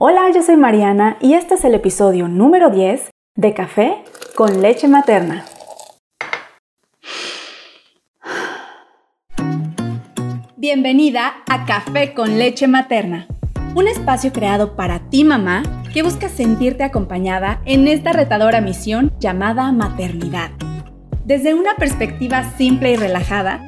Hola, yo soy Mariana y este es el episodio número 10 de Café con leche materna. Bienvenida a Café con leche materna, un espacio creado para ti mamá que busca sentirte acompañada en esta retadora misión llamada maternidad. Desde una perspectiva simple y relajada,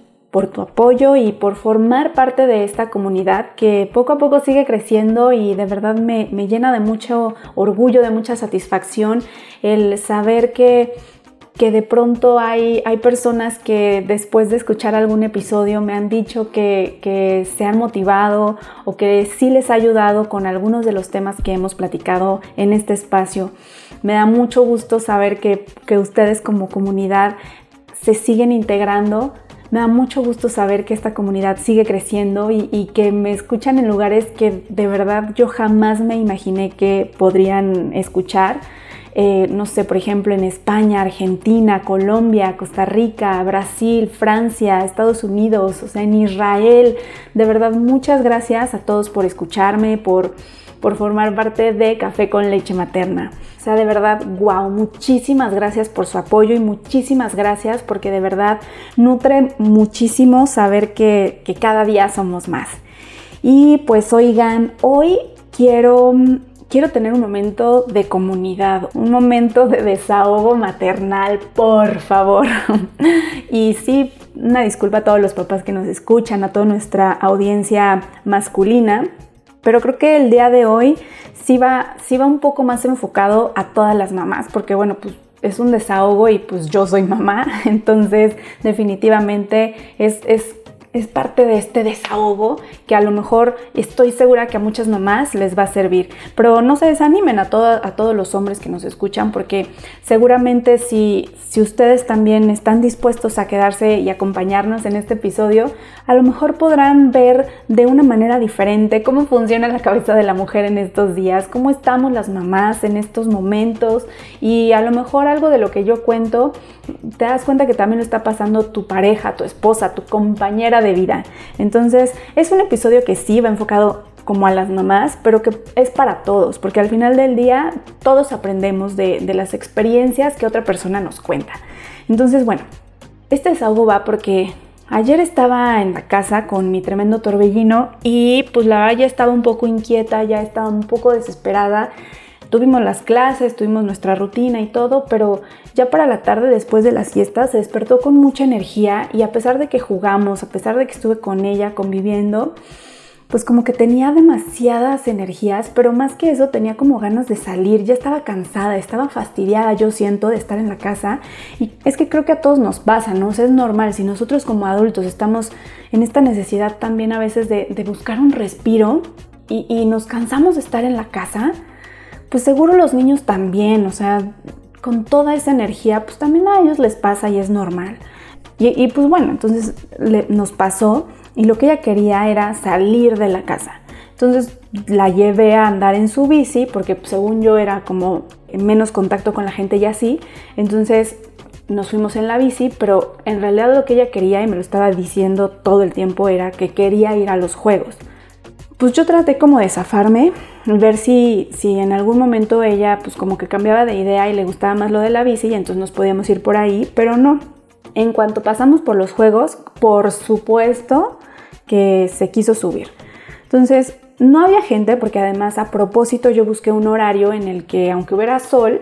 por tu apoyo y por formar parte de esta comunidad que poco a poco sigue creciendo y de verdad me, llena de mucho orgullo, de mucha satisfacción el saber que, que de pronto hay, hay, personas que después de escuchar algún episodio me han dicho que, que, se han motivado o que sí les ha ayudado con algunos de los temas que hemos platicado en este espacio. Me da mucho gusto saber que, que ustedes como comunidad se siguen integrando me da mucho gusto saber que esta comunidad sigue creciendo y, que me escuchan en lugares que de verdad yo jamás me imaginé que podrían escuchar. Eh, no sé, por ejemplo, en España, Argentina, Colombia, Costa Rica, Brasil, Francia, Estados Unidos, o sea, en Israel. De verdad, muchas gracias a todos por escucharme, por por formar parte de Café con Leche Materna. O sea, de verdad, wow, muchísimas gracias por su apoyo y muchísimas gracias porque de verdad nutre muchísimo saber que, que cada día somos más. Y pues oigan, hoy quiero quiero tener un momento de comunidad, un momento de desahogo maternal, por favor. y sí, una disculpa a todos los papás que nos escuchan, a toda nuestra audiencia masculina, pero creo que el día de hoy sí va, sí va un poco más enfocado a todas las mamás, porque bueno, pues es un desahogo y pues yo soy mamá, entonces definitivamente es, es es parte de este desahogo que a lo mejor estoy segura que a muchas mamás les va a servir. Pero no se desanimen a, a todos los hombres que nos escuchan porque seguramente si, si ustedes también están dispuestos a quedarse y acompañarnos en este episodio, a lo mejor podrán ver de una manera diferente cómo funciona la cabeza de la mujer en estos días, cómo estamos las mamás en estos momentos y a lo mejor algo de lo que yo cuento, te das cuenta que también lo está pasando tu pareja, tu esposa, tu compañera de vida. Entonces, es un episodio que sí va enfocado como a las mamás, pero que es para todos, porque al final del día todos aprendemos de, las experiencias que otra persona nos cuenta. Entonces, bueno, este desahogo va porque ayer estaba en la casa con mi tremendo torbellino y pues la verdad ya estaba un poco inquieta, ya estaba un poco desesperada Tuvimos las clases, tuvimos nuestra rutina y todo, pero ya para la tarde después de la siesta se despertó con mucha energía y a pesar de que jugamos, a pesar de que estuve con ella conviviendo, pues como que tenía demasiadas energías, pero más que eso tenía como ganas de salir, ya estaba cansada, estaba fastidiada, yo siento, de estar en la casa. Y es que creo que a todos nos pasa, ¿no? es normal, si nosotros como adultos estamos en esta necesidad también a veces de, buscar un respiro y nos cansamos de estar en la casa, pues seguro los niños también, o sea, con toda esa energía, pues también a ellos les pasa y es normal. Y, pues bueno, entonces nos pasó y lo que ella quería era salir de la casa. Entonces la llevé a andar en su bici porque pues, según yo era como menos contacto con la gente y así. Entonces nos fuimos en la bici, pero en realidad lo que ella quería y me lo estaba diciendo todo el tiempo era que quería ir a los juegos pues yo traté como de zafarme, ver si, si en algún momento ella pues como que cambiaba de idea y le gustaba más lo de la bici y entonces nos podíamos ir por ahí, pero no. En cuanto pasamos por los juegos, por supuesto que se quiso subir. Entonces, no había gente porque además a propósito yo busqué un horario en el que aunque hubiera sol,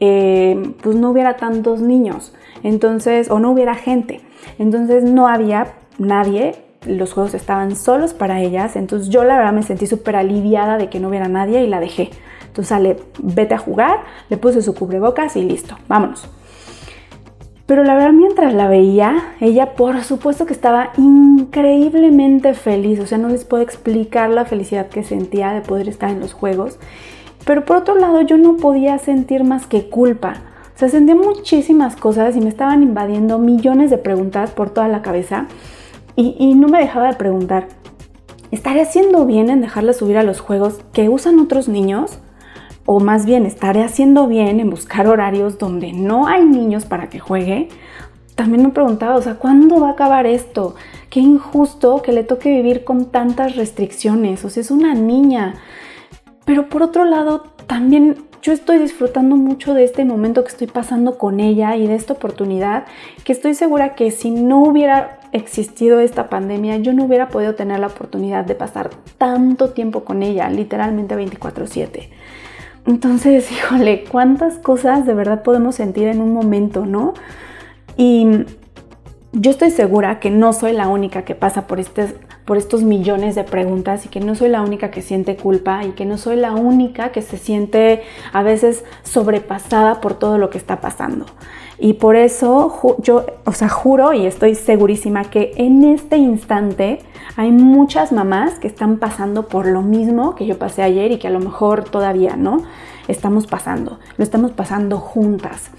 eh, pues no hubiera tantos niños, entonces, o no hubiera gente. Entonces no había nadie los juegos estaban solos para ellas, entonces yo la verdad me sentí súper aliviada de que no hubiera nadie y la dejé. Entonces sale, vete a jugar, le puse su cubrebocas y listo, vámonos. Pero la verdad, mientras la veía, ella por supuesto que estaba increíblemente feliz. O sea, no les puedo explicar la felicidad que sentía de poder estar en los juegos. Pero por otro lado, yo no podía sentir más que culpa. O sea, sentía muchísimas cosas y me estaban invadiendo millones de preguntas por toda la cabeza. Y, no me dejaba de preguntar, ¿estaré haciendo bien en dejarla subir a los juegos que usan otros niños? o más bien estaré haciendo bien en buscar horarios donde no hay niños para que juegue, también me preguntaba, o sea, ¿cuándo va a acabar esto? Qué injusto que le toque vivir con tantas restricciones, o sea, es una niña. Pero por otro lado, también yo estoy disfrutando mucho de este momento que estoy pasando con ella y de esta oportunidad, que estoy segura que si no hubiera existido esta pandemia, yo no hubiera podido tener la oportunidad de pasar tanto tiempo con ella, literalmente 24/7. Entonces, híjole, cuántas cosas de verdad podemos sentir en un momento, ¿no? Y yo estoy segura que no soy la única que pasa por, este, por estos millones de preguntas y que no soy la única que siente culpa y que no soy la única que se siente a veces sobrepasada por todo lo que está pasando. Y por eso yo, o sea, juro y estoy segurísima que en este instante hay muchas mamás que están pasando por lo mismo que yo pasé ayer y que a lo mejor todavía no estamos pasando, lo estamos pasando juntas.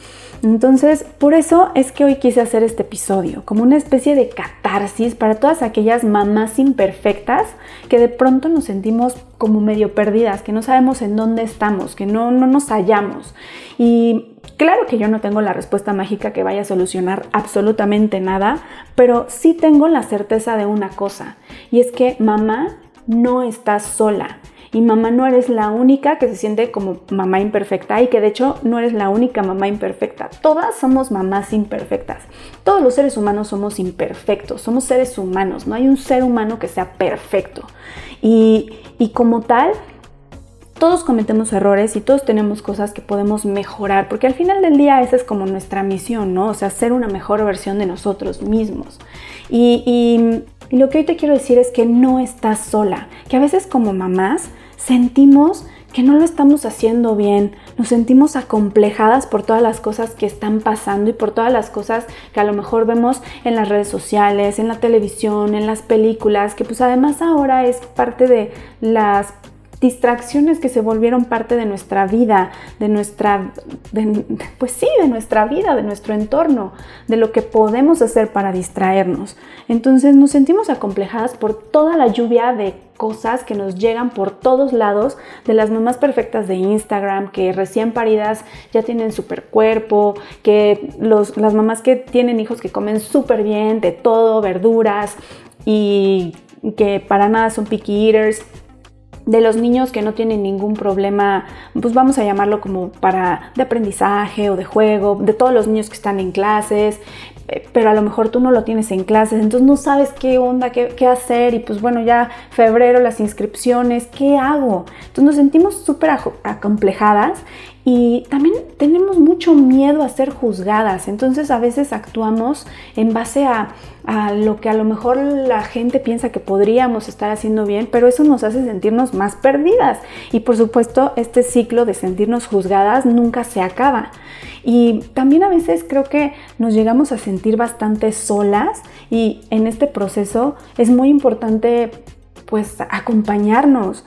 Entonces, por eso es que hoy quise hacer este episodio, como una especie de catarsis para todas aquellas mamás imperfectas que de pronto nos sentimos como medio perdidas, que no sabemos en dónde estamos, que no, no nos hallamos. Y claro que yo no tengo la respuesta mágica que vaya a solucionar absolutamente nada, pero sí tengo la certeza de una cosa, y es que mamá no está sola. Y mamá no eres la única que se siente como mamá imperfecta y que de hecho no eres la única mamá imperfecta. Todas somos mamás imperfectas. Todos los seres humanos somos imperfectos, somos seres humanos, no hay un ser humano que sea perfecto. Y, y como tal, todos cometemos errores y todos tenemos cosas que podemos mejorar, porque al final del día esa es como nuestra misión, ¿no? O sea, ser una mejor versión de nosotros mismos. Y, y, y lo que hoy te quiero decir es que no estás sola, que a veces como mamás sentimos que no lo estamos haciendo bien, nos sentimos acomplejadas por todas las cosas que están pasando y por todas las cosas que a lo mejor vemos en las redes sociales, en la televisión, en las películas, que pues además ahora es parte de las distracciones que se volvieron parte de nuestra vida, de nuestra, pues sí, de nuestra vida, de nuestro entorno, de lo que podemos hacer para distraernos. Entonces nos sentimos acomplejadas por toda la lluvia de cosas que nos llegan por todos lados de las mamás perfectas de Instagram, que recién paridas ya tienen super cuerpo, que las mamás que tienen hijos que comen súper bien, de todo, verduras y que para nada son picky eaters de los niños que no tienen ningún problema, pues vamos a llamarlo como para de aprendizaje o de juego, de todos los niños que están en clases, eh, pero a lo mejor tú no lo tienes en clases, entonces no sabes qué onda, qué, qué hacer y pues bueno, ya febrero las inscripciones, ¿qué hago? Entonces nos sentimos súper acomplejadas y también tenemos mucho miedo a ser juzgadas, entonces a veces actuamos en base a, lo que a lo mejor la gente piensa que podríamos estar haciendo bien, pero eso nos hace sentirnos más perdidas. Y por supuesto, este ciclo de sentirnos juzgadas nunca se acaba. Y también a veces creo que nos llegamos a sentir bastante solas y en este proceso es muy importante pues acompañarnos,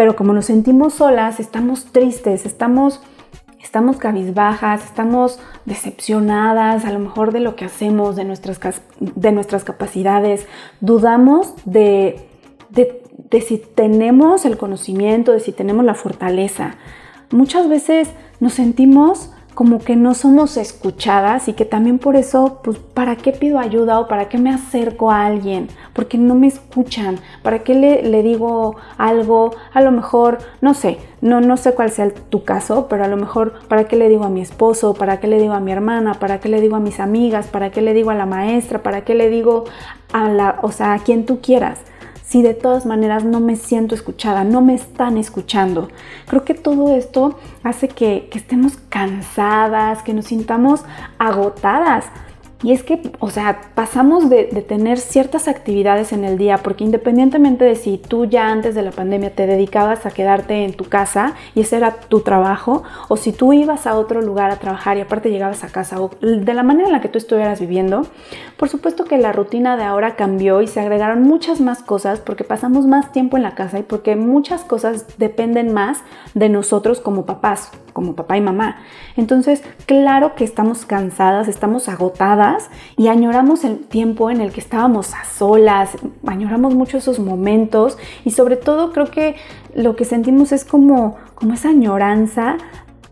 pero como nos sentimos solas, estamos tristes, estamos estamos cabizbajas, estamos decepcionadas a lo mejor de lo que hacemos, de nuestras, de nuestras capacidades, dudamos de, de, de si tenemos el conocimiento, de si tenemos la fortaleza. Muchas veces nos sentimos como que no somos escuchadas y que también por eso, pues, ¿para qué pido ayuda o para qué me acerco a alguien? Porque no me escuchan. ¿Para qué le, le digo algo? A lo mejor, no sé, no, no sé cuál sea tu caso, pero a lo mejor, ¿para qué le digo a mi esposo? ¿Para qué le digo a mi hermana? ¿Para qué le digo a mis amigas? ¿Para qué le digo a la maestra? ¿Para qué le digo a la, o sea, a quien tú quieras? Si de todas maneras no me siento escuchada, no me están escuchando. Creo que todo esto hace que, estemos cansadas, que nos sintamos agotadas. Y es que, o sea, pasamos de, tener ciertas actividades en el día, porque independientemente de si tú ya antes de la pandemia te dedicabas a quedarte en tu casa y ese era tu trabajo, o si tú ibas a otro lugar a trabajar y aparte llegabas a casa, o de la manera en la que tú estuvieras viviendo, por supuesto que la rutina de ahora cambió y se agregaron muchas más cosas porque pasamos más tiempo en la casa y porque muchas cosas dependen más de nosotros como papás, como papá y mamá. Entonces, claro que estamos cansadas, estamos agotadas y añoramos el tiempo en el que estábamos a solas, añoramos mucho esos momentos y sobre todo creo que lo que sentimos es como, como esa añoranza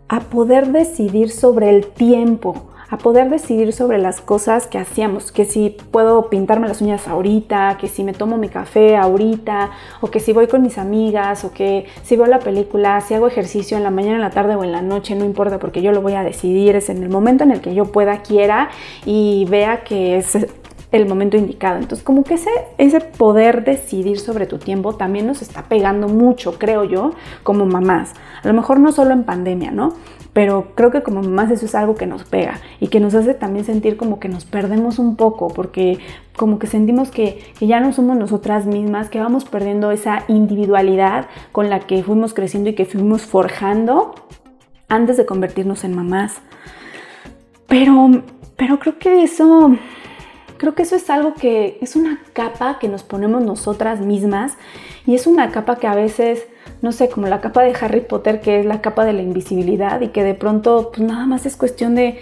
a poder decidir sobre el tiempo, a poder decidir sobre las cosas que hacíamos, que si puedo pintarme las uñas ahorita, que si me tomo mi café ahorita, o que si voy con mis amigas, o que si veo la película, si hago ejercicio en la mañana, en la tarde o en la noche, no importa porque yo lo voy a decidir, es en el momento en el que yo pueda, quiera y vea que es el momento indicado. Entonces, como que ese, ese poder decidir sobre tu tiempo también nos está pegando mucho, creo yo, como mamás. A lo mejor no solo en pandemia, ¿no? pero creo que como mamás eso es algo que nos pega y que nos hace también sentir como que nos perdemos un poco, porque como que sentimos que, ya no somos nosotras mismas, que vamos perdiendo esa individualidad con la que fuimos creciendo y que fuimos forjando antes de convertirnos en mamás. Pero, pero creo que eso, creo que eso es algo que es una capa que nos ponemos nosotras mismas y es una capa que a veces no sé, como la capa de Harry Potter, que es la capa de la invisibilidad y que de pronto pues nada más es cuestión de,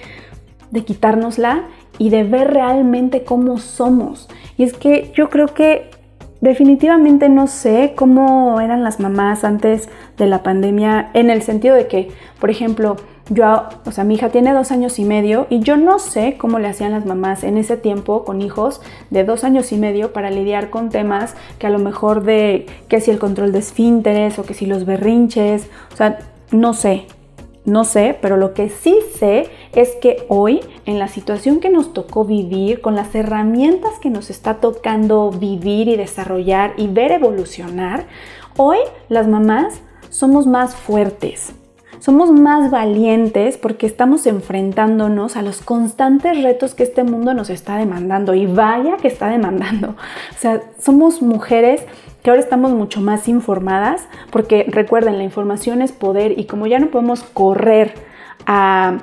de quitárnosla y de ver realmente cómo somos. Y es que yo creo que definitivamente no sé cómo eran las mamás antes de la pandemia en el sentido de que, por ejemplo, yo, o sea, mi hija tiene dos años y medio y yo no sé cómo le hacían las mamás en ese tiempo con hijos de dos años y medio para lidiar con temas que a lo mejor de que si el control de esfínteres o que si los berrinches, o sea, no sé, no sé, pero lo que sí sé es que hoy, en la situación que nos tocó vivir, con las herramientas que nos está tocando vivir y desarrollar y ver evolucionar, hoy las mamás somos más fuertes, somos más valientes porque estamos enfrentándonos a los constantes retos que este mundo nos está demandando y vaya que está demandando. O sea, somos mujeres que ahora estamos mucho más informadas porque recuerden, la información es poder y como ya no podemos correr a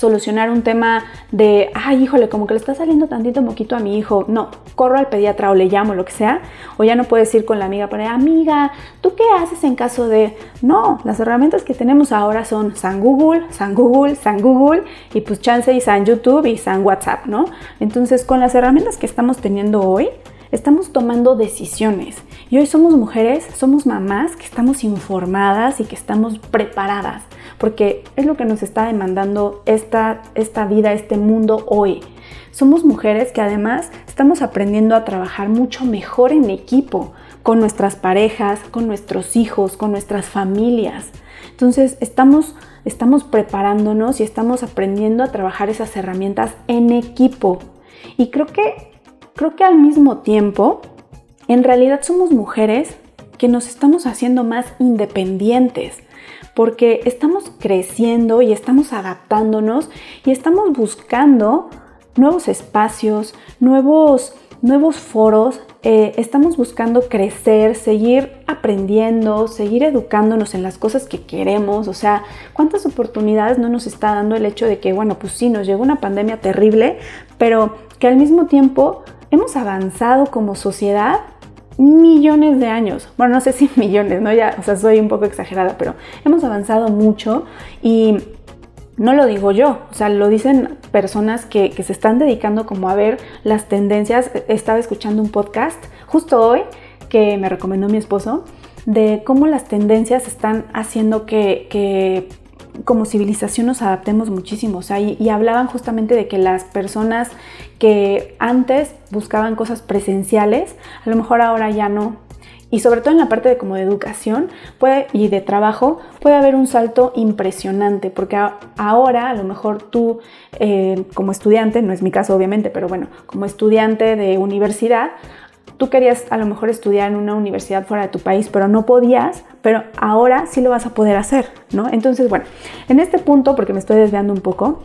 solucionar un tema de, ay, híjole, como que le está saliendo tantito moquito a mi hijo. No, corro al pediatra o le llamo, lo que sea. O ya no puedes ir con la amiga para, amiga, ¿tú qué haces en caso de...? No, las herramientas que tenemos ahora son San Google, San Google, San Google y pues chance y San YouTube y San WhatsApp, ¿no? Entonces, con las herramientas que estamos teniendo hoy, estamos tomando decisiones. Y hoy somos mujeres, somos mamás que estamos informadas y que estamos preparadas porque es lo que nos está demandando esta, esta vida, este mundo hoy. Somos mujeres que además estamos aprendiendo a trabajar mucho mejor en equipo, con nuestras parejas, con nuestros hijos, con nuestras familias. Entonces estamos, estamos preparándonos y estamos aprendiendo a trabajar esas herramientas en equipo. Y creo que, creo que al mismo tiempo, en realidad somos mujeres que nos estamos haciendo más independientes porque estamos creciendo y estamos adaptándonos y estamos buscando nuevos espacios, nuevos, nuevos foros, eh, estamos buscando crecer, seguir aprendiendo, seguir educándonos en las cosas que queremos, o sea, cuántas oportunidades no nos está dando el hecho de que, bueno, pues sí, nos llegó una pandemia terrible, pero que al mismo tiempo hemos avanzado como sociedad millones de años. Bueno, no sé si millones, ¿no? Ya, o sea, soy un poco exagerada, pero hemos avanzado mucho y no lo digo yo, o sea, lo dicen personas que, que se están dedicando como a ver las tendencias. Estaba escuchando un podcast justo hoy que me recomendó mi esposo de cómo las tendencias están haciendo que, que como civilización nos adaptemos muchísimo. O sea, y, hablaban justamente de que las personas que antes buscaban cosas presenciales, a lo mejor ahora ya no. Y sobre todo en la parte de como educación puede, y de trabajo puede haber un salto impresionante, porque ahora a lo mejor tú eh, como estudiante, no es mi caso obviamente, pero bueno, como estudiante de universidad, tú querías a lo mejor estudiar en una universidad fuera de tu país, pero no podías, pero ahora sí lo vas a poder hacer, ¿no? Entonces, bueno, en este punto, porque me estoy desviando un poco,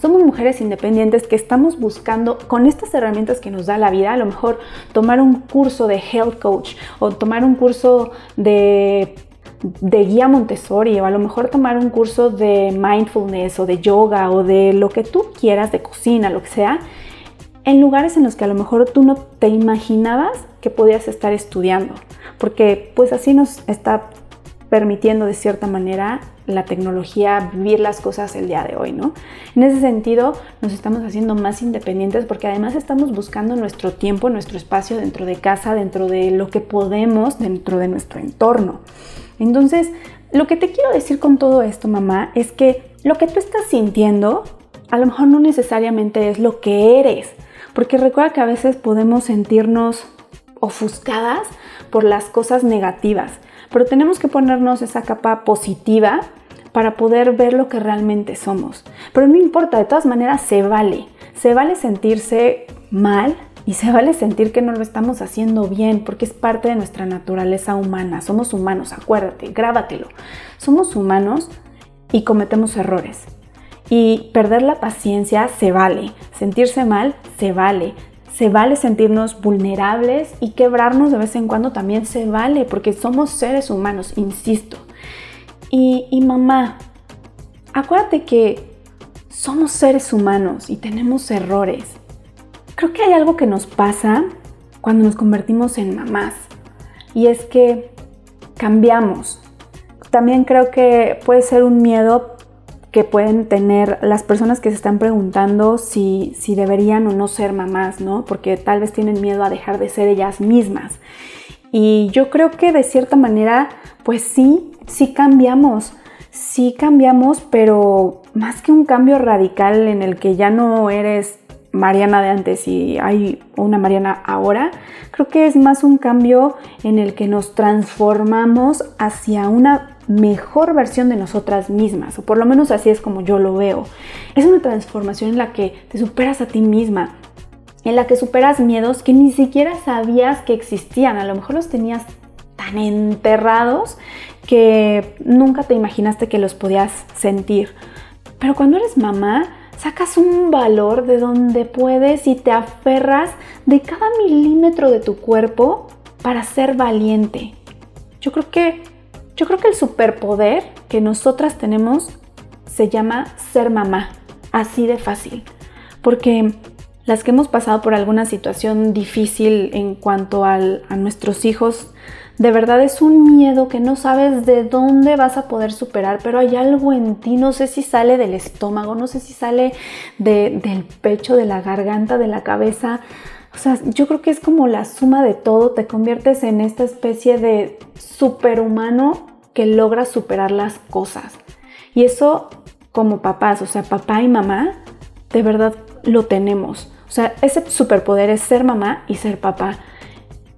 Somos mujeres independientes que estamos buscando con estas herramientas que nos da la vida, a lo mejor tomar un curso de health coach o tomar un curso de de guía Montessori o a lo mejor tomar un curso de mindfulness o de yoga o de lo que tú quieras, de cocina, lo que sea, en lugares en los que a lo mejor tú no te imaginabas que podías estar estudiando, porque pues así nos está permitiendo de cierta manera la tecnología vivir las cosas el día de hoy, ¿no? En ese sentido, nos estamos haciendo más independientes porque además estamos buscando nuestro tiempo, nuestro espacio dentro de casa, dentro de lo que podemos, dentro de nuestro entorno. Entonces, lo que te quiero decir con todo esto, mamá, es que lo que tú estás sintiendo a lo mejor no necesariamente es lo que eres, porque recuerda que a veces podemos sentirnos ofuscadas por las cosas negativas, pero tenemos que ponernos esa capa positiva para poder ver lo que realmente somos. Pero no importa, de todas maneras se vale. Se vale sentirse mal, y se vale sentir que no lo estamos haciendo bien porque es parte de nuestra naturaleza humana. Somos humanos, acuérdate, grábatelo. Somos humanos y cometemos errores. Y perder la paciencia se vale. Sentirse mal se vale. Se vale sentirnos vulnerables y quebrarnos de vez en cuando también se vale porque somos seres humanos, insisto. Y, y mamá, acuérdate que somos seres humanos y tenemos errores Creo que hay algo que nos pasa cuando nos convertimos en mamás y es que cambiamos. También creo que puede ser un miedo que pueden tener las personas que se están preguntando si, si deberían o no ser mamás, ¿no? Porque tal vez tienen miedo a dejar de ser ellas mismas. Y yo creo que de cierta manera, pues sí, sí cambiamos, sí cambiamos, pero más que un cambio radical en el que ya no eres Mariana de antes y hay una Mariana ahora, creo que es más un cambio en el que nos transformamos hacia una mejor versión de nosotras mismas, o por lo menos así es como yo lo veo. Es una transformación en la que te superas a ti misma, en la que superas miedos que ni siquiera sabías que existían, a lo mejor los tenías tan enterrados que nunca te imaginaste que los podías sentir. Pero cuando eres mamá, sacas un valor de donde puedes y te aferras de cada milímetro de tu cuerpo para ser valiente. Yo creo que yo creo que el superpoder que nosotras tenemos se llama ser mamá, así de fácil. Porque las que hemos pasado por alguna situación difícil en cuanto a nuestros hijos, de verdad es un miedo que no sabes de dónde vas a poder superar, pero hay algo en ti, no sé si sale del estómago, no sé si sale del pecho, de la garganta, de la cabeza. O sea, yo creo que es como la suma de todo, te conviertes en esta especie de superhumano que logra superar las cosas. Y eso como papás, o sea, papá y mamá, de verdad lo tenemos. O sea, ese superpoder es ser mamá y ser papá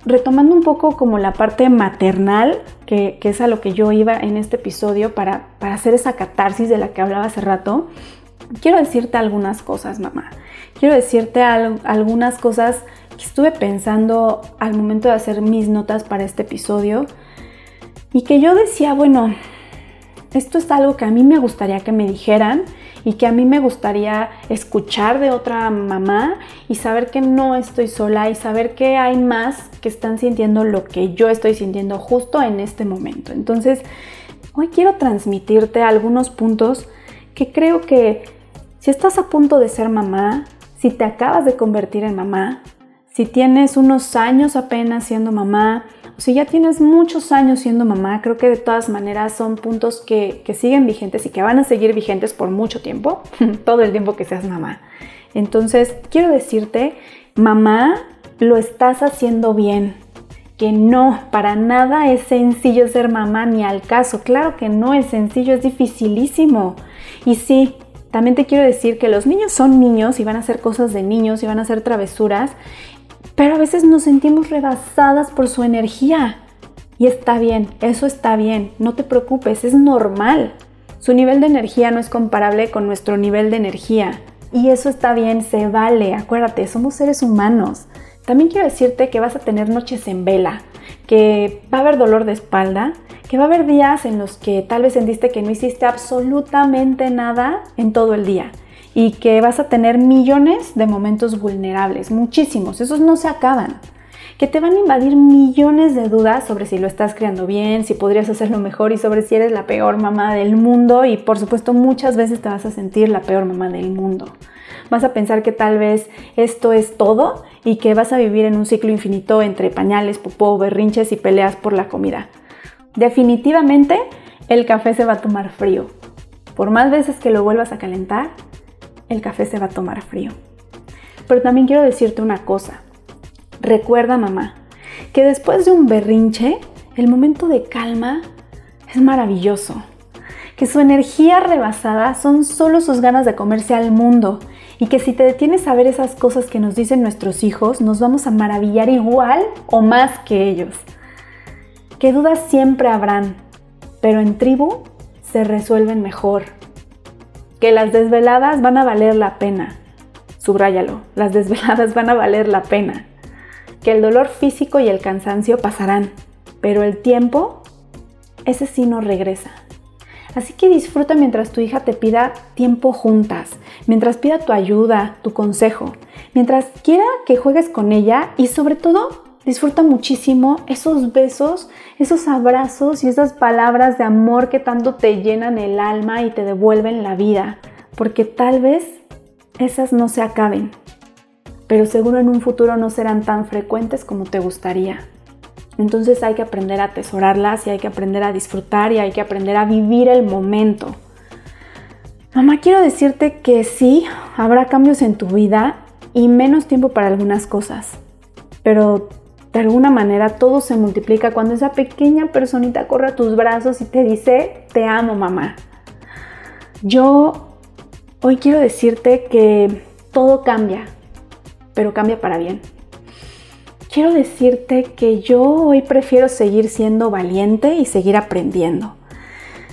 retomando un poco como la parte maternal, que, es a lo que yo iba en este episodio para, hacer esa catarsis de la que hablaba hace rato, quiero decirte algunas cosas, mamá. Quiero decirte algunas cosas que estuve pensando al momento de hacer mis notas para este episodio y que yo decía, bueno, esto es algo que a mí me gustaría que me dijeran y que a mí me gustaría escuchar de otra mamá y saber que no estoy sola y saber que hay más que están sintiendo lo que yo estoy sintiendo justo en este momento. Entonces, hoy quiero transmitirte algunos puntos que creo que si estás a punto de ser mamá, si te acabas de convertir en mamá, si tienes unos años apenas siendo mamá, si ya tienes muchos años siendo mamá, creo que de todas maneras son puntos que, que siguen vigentes y que van a seguir vigentes por mucho tiempo, todo el tiempo que seas mamá. Entonces, quiero decirte, mamá, lo estás haciendo bien. Que no, para nada es sencillo ser mamá ni al caso. Claro que no es sencillo, es dificilísimo. Y sí, también te quiero decir que los niños son niños y van a hacer cosas de niños y van a hacer travesuras pero a veces nos sentimos rebasadas por su energía. Y está bien, eso está bien, no te preocupes, es normal. Su nivel de energía no es comparable con nuestro nivel de energía. Y eso está bien, se vale, acuérdate, somos seres humanos. También quiero decirte que vas a tener noches en vela, que va a haber dolor de espalda, que va a haber días en los que tal vez sentiste que no hiciste absolutamente nada en todo el día y que vas a tener millones de momentos vulnerables, muchísimos, esos no se acaban que te van a invadir millones de dudas sobre si lo estás creando bien, si podrías hacerlo mejor y sobre si eres la peor mamá del mundo y por supuesto muchas veces te vas a sentir la peor mamá del mundo. Vas a pensar que tal vez esto es todo y que vas a vivir en un ciclo infinito entre pañales, popó, berrinches y peleas por la comida. Definitivamente el café se va a tomar frío. Por más veces que lo vuelvas a calentar, el café se va a tomar frío. Pero también quiero decirte una cosa. Recuerda, mamá, que después de un berrinche, el momento de calma es maravilloso. Que su energía rebasada son solo sus ganas de comerse al mundo y que si te detienes a ver esas cosas que nos dicen nuestros hijos, nos vamos a maravillar igual o más que ellos. Que dudas siempre habrán, pero en tribu se resuelven mejor. Que las desveladas van a valer la pena. Subráyalo, las desveladas van a valer la pena que el dolor físico y el cansancio pasarán, pero el tiempo, ese sí no regresa. Así que disfruta mientras tu hija te pida tiempo juntas, mientras pida tu ayuda, tu consejo, mientras quiera que juegues con ella y sobre todo disfruta muchísimo esos besos, esos abrazos y esas palabras de amor que tanto te llenan el alma y te devuelven la vida, porque tal vez esas no se acaben pero seguro en un futuro no serán tan frecuentes como te gustaría. Entonces hay que aprender a atesorarlas y hay que aprender a disfrutar y hay que aprender a vivir el momento. Mamá, quiero decirte que sí, habrá cambios en tu vida y menos tiempo para algunas cosas, pero de alguna manera todo se multiplica cuando esa pequeña personita corre a tus brazos y te dice, te amo mamá. Yo hoy quiero decirte que todo cambia, pero cambia para bien. Quiero decirte que yo hoy prefiero seguir siendo valiente y seguir aprendiendo.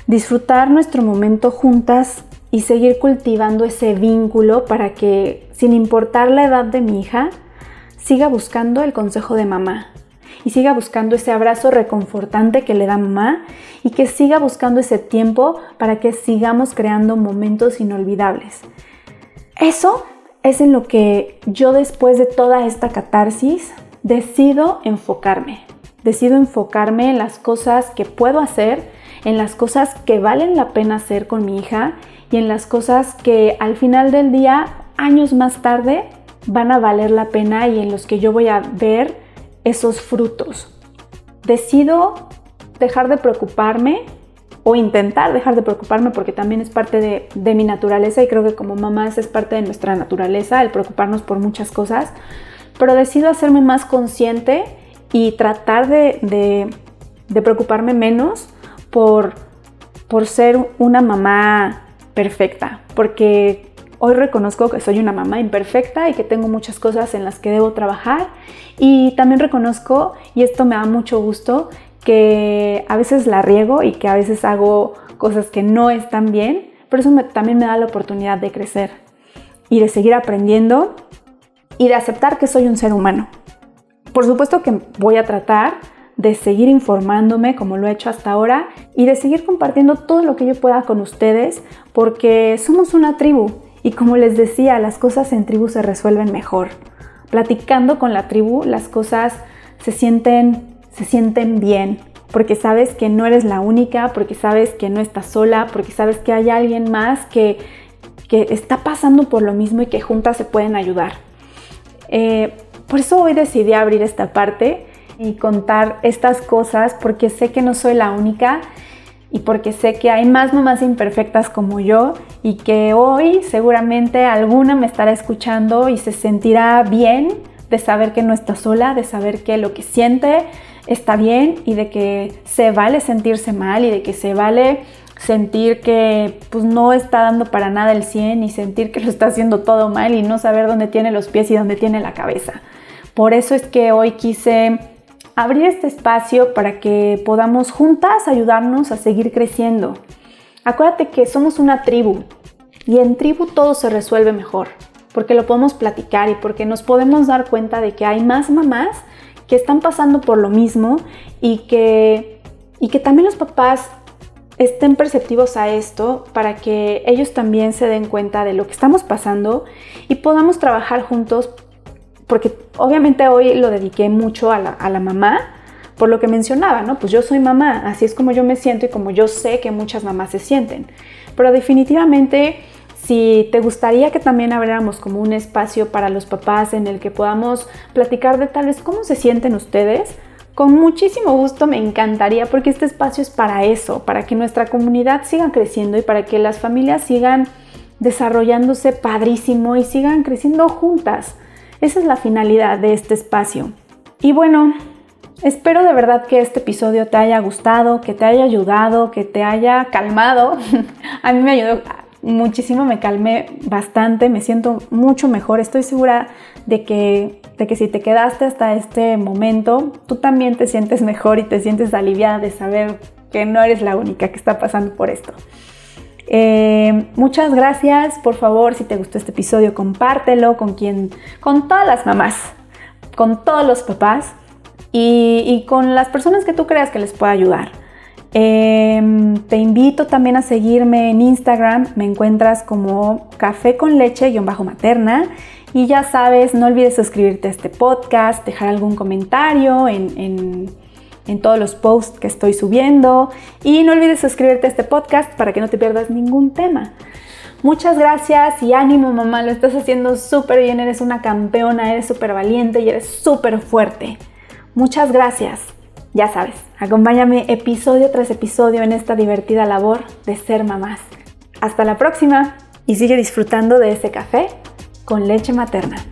Disfrutar nuestro momento juntas y seguir cultivando ese vínculo para que, sin importar la edad de mi hija, siga buscando el consejo de mamá y siga buscando ese abrazo reconfortante que le da mamá y que siga buscando ese tiempo para que sigamos creando momentos inolvidables. Eso es en lo que yo después de toda esta catarsis decido enfocarme. Decido enfocarme en las cosas que puedo hacer, en las cosas que valen la pena hacer con mi hija y en las cosas que al final del día, años más tarde, van a valer la pena y en los que yo voy a ver esos frutos. Decido dejar de preocuparme o intentar dejar de preocuparme porque también es parte de, mi naturaleza y creo que como mamás es parte de nuestra naturaleza el preocuparnos por muchas cosas, pero decido hacerme más consciente y tratar de, preocuparme menos por, ser una mamá perfecta, porque hoy reconozco que soy una mamá imperfecta y que tengo muchas cosas en las que debo trabajar. Y también reconozco, y esto me da mucho gusto, que a veces la riego y que a veces hago cosas que no están bien, pero eso también me da la oportunidad de crecer y de seguir aprendiendo y de aceptar que soy un ser humano. Por supuesto que voy a tratar de seguir informándome como lo he hecho hasta ahora y de seguir compartiendo todo lo que yo pueda con ustedes porque somos una tribu y como les decía, las cosas en tribu se resuelven mejor. Platicando con la tribu, las cosas se sienten se sienten bien, porque sabes que no eres la única, porque sabes que no estás sola, porque sabes que hay alguien más que, está pasando por lo mismo y que juntas se pueden ayudar. Eh, por eso hoy decidí abrir esta parte y contar estas cosas porque sé que no soy la única y porque sé que hay más mamás imperfectas como yo y que hoy seguramente alguna me estará escuchando y se sentirá bien de saber que no está sola, de saber que lo que siente está bien y de que se vale sentirse mal y de que se vale sentir que pues no está dando para nada el 100 y sentir que lo está haciendo todo mal y no saber dónde tiene los pies y dónde tiene la cabeza. Por eso es que hoy quise abrir este espacio para que podamos juntas ayudarnos a seguir creciendo. Acuérdate que somos una tribu y en tribu todo se resuelve mejor, porque lo podemos platicar y porque nos podemos dar cuenta de que hay más mamás que están pasando por lo mismo y que, y que también los papás estén perceptivos a esto para que ellos también se den cuenta de lo que estamos pasando y podamos trabajar juntos, porque obviamente hoy lo dediqué mucho a la, a la mamá, por lo que mencionaba, ¿no? Pues yo soy mamá, así es como yo me siento y como yo sé que muchas mamás se sienten. Pero definitivamente, si te gustaría que también abriéramos como un espacio para los papás en el que podamos platicar de tal vez cómo se sienten ustedes, con muchísimo gusto me encantaría porque este espacio es para eso, para que nuestra comunidad siga creciendo y para que las familias sigan desarrollándose padrísimo y sigan creciendo juntas. Esa es la finalidad de este espacio. Y bueno, Espero de verdad que este episodio te haya gustado, que te haya ayudado, que te haya calmado. A mí me ayudó muchísimo, me calmé bastante, me siento mucho mejor. Estoy segura de que, de que si te quedaste hasta este momento, tú también te sientes mejor y te sientes aliviada de saber que no eres la única que está pasando por esto. Eh, muchas gracias, por favor, si te gustó este episodio, compártelo con quien, con todas las mamás, con todos los papás y, con las personas que tú creas que les pueda ayudar. Em, te invito también a seguirme en Instagram, me encuentras como café con leche-materna y ya sabes, no olvides suscribirte a este podcast, dejar algún comentario en, en todos los posts que estoy subiendo y no olvides suscribirte a este podcast para que no te pierdas ningún tema. Muchas gracias y ánimo mamá, lo estás haciendo súper bien, eres una campeona, eres súper valiente y eres súper fuerte. Muchas gracias. Ya sabes, acompáñame episodio tras episodio en esta divertida labor de ser mamás. Hasta la próxima y sigue disfrutando de ese café con leche materna.